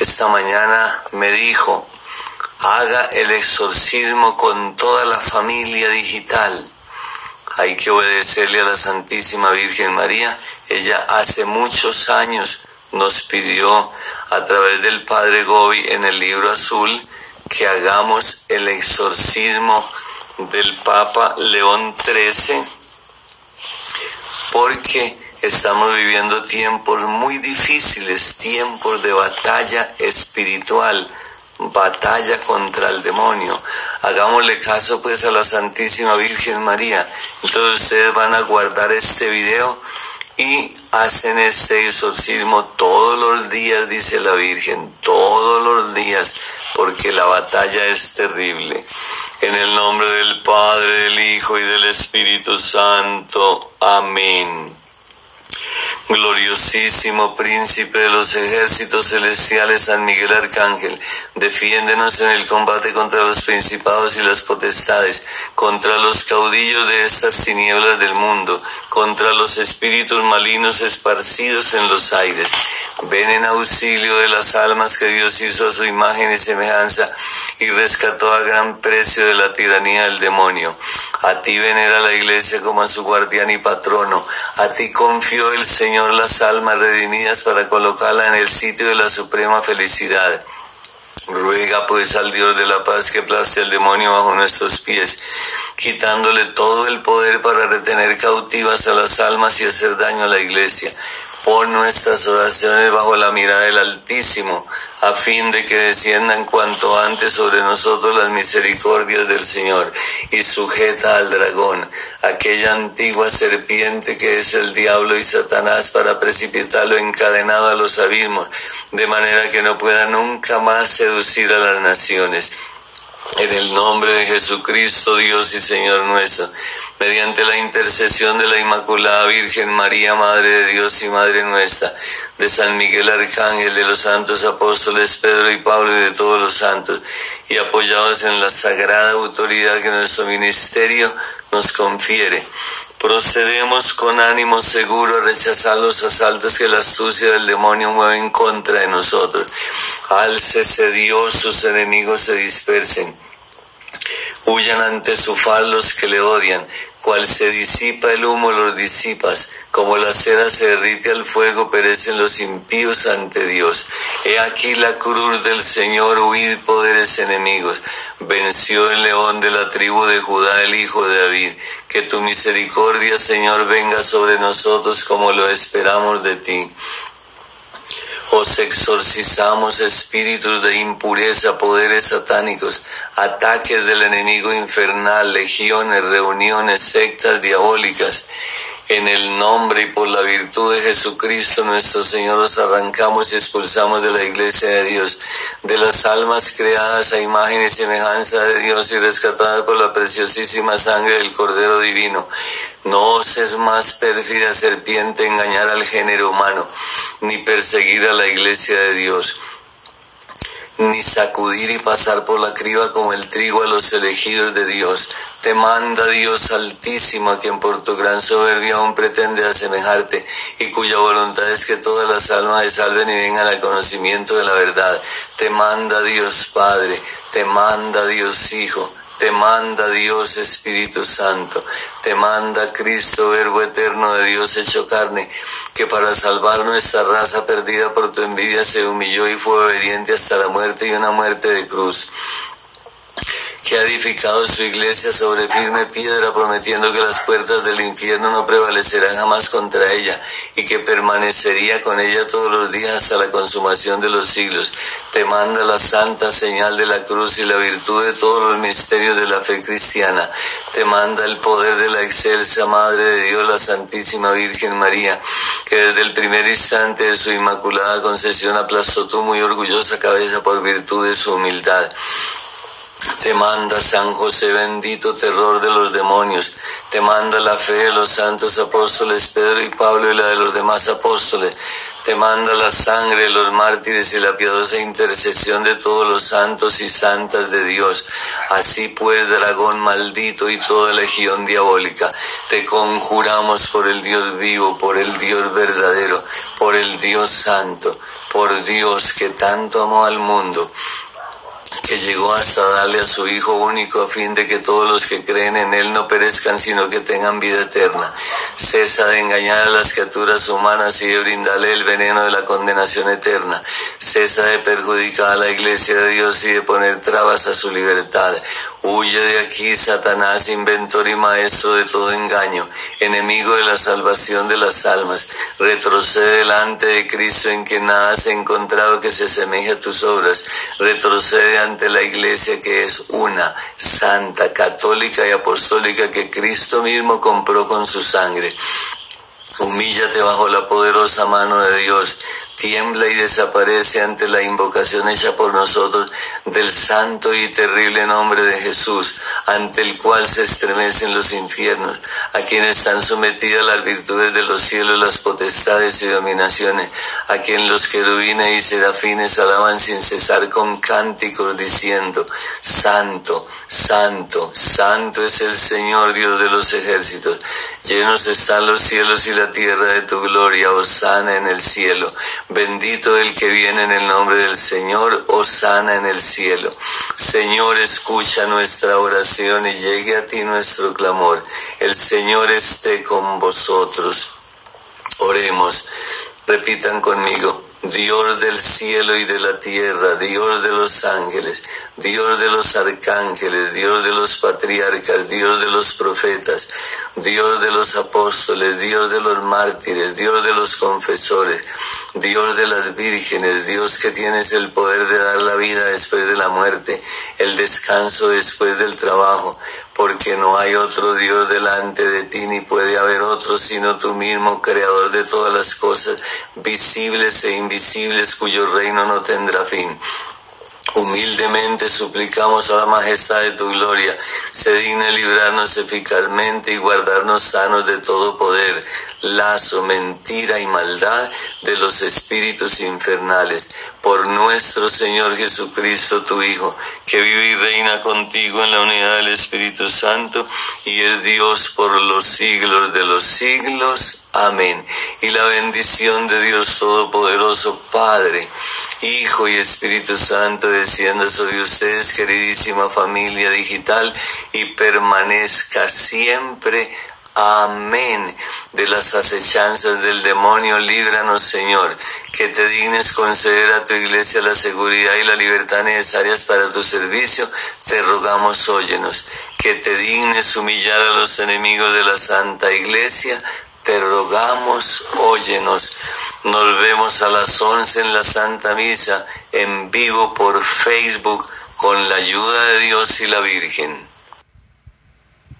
esta mañana me dijo, haga el exorcismo con toda la familia digital. Hay que obedecerle a la Santísima Virgen María. Ella hace muchos años nos pidió a través del Padre Gobi en el libro azul que hagamos el exorcismo del Papa León XIII porque estamos viviendo tiempos muy difíciles, tiempos de batalla espiritual, batalla contra el demonio. Hagámosle caso pues a la Santísima Virgen María. Entonces ustedes van a guardar este video y hacen este exorcismo todos los días, dice la Virgen, todos los días, porque la batalla es terrible. En el nombre del Padre, del Hijo y del Espíritu Santo. Amén. Gloriosísimo príncipe de los ejércitos celestiales, San Miguel Arcángel, defiéndenos en el combate contra los principados y las potestades, contra los caudillos de estas tinieblas del mundo, contra los espíritus malignos esparcidos en los aires. Ven en auxilio de las almas que Dios hizo a su imagen y semejanza y rescató a gran precio de la tiranía del demonio. A ti venera la iglesia como a su guardián y patrono. A ti confió el Señor las almas redimidas para colocarla en el sitio de la suprema felicidad. Ruega pues al Dios de la paz que aplaste al demonio bajo nuestros pies, quitándole todo el poder para retener cautivas a las almas y hacer daño a la iglesia. Pon nuestras oraciones bajo la mirada del Altísimo, a fin de que desciendan cuanto antes sobre nosotros las misericordias del Señor, y sujeta al dragón, aquella antigua serpiente que es el diablo y Satanás, para precipitarlo encadenado a los abismos, de manera que no pueda nunca más seducir a las naciones en el nombre de Jesucristo, Dios y Señor nuestro, mediante la intercesión de la Inmaculada Virgen María, Madre de Dios y Madre nuestra, de San Miguel Arcángel, de los santos apóstoles Pedro y Pablo y de todos los santos, y apoyados en la sagrada autoridad que nuestro ministerio nos confiere. Procedemos con ánimo seguro a rechazar los asaltos que la astucia del demonio mueve en contra de nosotros. Álcese Dios, sus enemigos se dispersen. Huyan ante su faz los que le odian, cual se disipa el humo los disipas, como la cera se derrite al fuego, perecen los impíos ante Dios. He aquí la cruz del Señor, huid poderes enemigos. Venció el león de la tribu de Judá, el hijo de David. Que tu misericordia, Señor, venga sobre nosotros como lo esperamos de ti. Os exorcizamos espíritus de impureza, poderes satánicos, ataques del enemigo infernal, legiones, reuniones, sectas diabólicas en el nombre y por la virtud de Jesucristo nuestro Señor los arrancamos y expulsamos de la iglesia de Dios, de las almas creadas a imagen y semejanza de Dios y rescatadas por la preciosísima sangre del Cordero Divino. No oses más pérfida serpiente engañar al género humano, ni perseguir a la iglesia de Dios ni sacudir y pasar por la criba como el trigo a los elegidos de Dios. Te manda Dios altísimo, quien por tu gran soberbia aún pretende asemejarte, y cuya voluntad es que todas las almas se salven y vengan al conocimiento de la verdad. Te manda Dios Padre, te manda Dios Hijo te manda Dios Espíritu Santo, te manda Cristo, Verbo eterno de Dios hecho carne, que para salvar nuestra raza perdida por tu envidia se humilló y fue obediente hasta la muerte y una muerte de cruz que ha edificado su iglesia sobre firme piedra, prometiendo que las puertas del infierno no prevalecerán jamás contra ella, y que permanecería con ella todos los días hasta la consumación de los siglos. Te manda la santa señal de la cruz y la virtud de todos los misterios de la fe cristiana. Te manda el poder de la excelsa Madre de Dios, la Santísima Virgen María, que desde el primer instante de su inmaculada concesión aplastó tu muy orgullosa cabeza por virtud de su humildad te manda San José bendito terror de los demonios, te manda la fe de los santos apóstoles Pedro y Pablo y la de los demás apóstoles, te manda la sangre de los mártires y la piadosa intercesión de todos los santos y santas de Dios. Así pues, dragón maldito y toda legión diabólica, te conjuramos por el Dios vivo, por el Dios verdadero, por el Dios santo, por Dios que tanto amó al mundo que llegó hasta darle a su Hijo único a fin de que todos los que creen en Él no perezcan, sino que tengan vida eterna. Cesa de engañar a las criaturas humanas y de brindarle el veneno de la condenación eterna. Cesa de perjudicar a la iglesia de Dios y de poner trabas a su libertad. Huye de aquí, Satanás, inventor y maestro de todo engaño, enemigo de la salvación de las almas. Retrocede delante de Cristo en que nada has encontrado que se asemeje a tus obras. Retrocede ante la iglesia que es una, santa, católica y apostólica que Cristo mismo compró con su sangre. Humíllate bajo la poderosa mano de Dios tiembla y desaparece ante la invocación hecha por nosotros del santo y terrible nombre de Jesús, ante el cual se estremecen los infiernos, a quienes están sometidas las virtudes de los cielos, las potestades y dominaciones, a quien los querubines y serafines alaban sin cesar con cánticos diciendo, Santo, Santo, Santo es el Señor Dios de los ejércitos, llenos están los cielos y la tierra de tu gloria, osana en el cielo. Bendito el que viene en el nombre del Señor, sana en el cielo. Señor, escucha nuestra oración y llegue a ti nuestro clamor. El Señor esté con vosotros. Oremos. Repitan conmigo. Dios del cielo y de la tierra, Dios de los ángeles, Dios de los arcángeles, Dios de los patriarcas, Dios de los profetas, Dios de los apóstoles, Dios de los mártires, Dios de los confesores, Dios de las vírgenes, Dios que tienes el poder de dar la vida después de la muerte, el descanso después del trabajo, porque no hay otro Dios delante de ti, ni puede haber otro sino tú mismo, creador de todas las cosas, visibles e invisibles, cuyo reino no tendrá fin. Humildemente suplicamos a la majestad de tu gloria, se digne librarnos eficazmente y guardarnos sanos de todo poder, lazo, mentira y maldad de los espíritus infernales. Por nuestro Señor Jesucristo, tu Hijo, que vive y reina contigo en la unidad del Espíritu Santo y es Dios por los siglos de los siglos. Amén. Y la bendición de Dios Todopoderoso, Padre, Hijo y Espíritu Santo, descienda sobre ustedes, queridísima familia digital, y permanezca siempre. Amén. De las acechanzas del demonio, líbranos, Señor. Que te dignes conceder a tu iglesia la seguridad y la libertad necesarias para tu servicio. Te rogamos, óyenos. Que te dignes humillar a los enemigos de la Santa Iglesia te rogamos, óyenos. Nos vemos a las 11 en la Santa Misa, en vivo por Facebook, con la ayuda de Dios y la Virgen.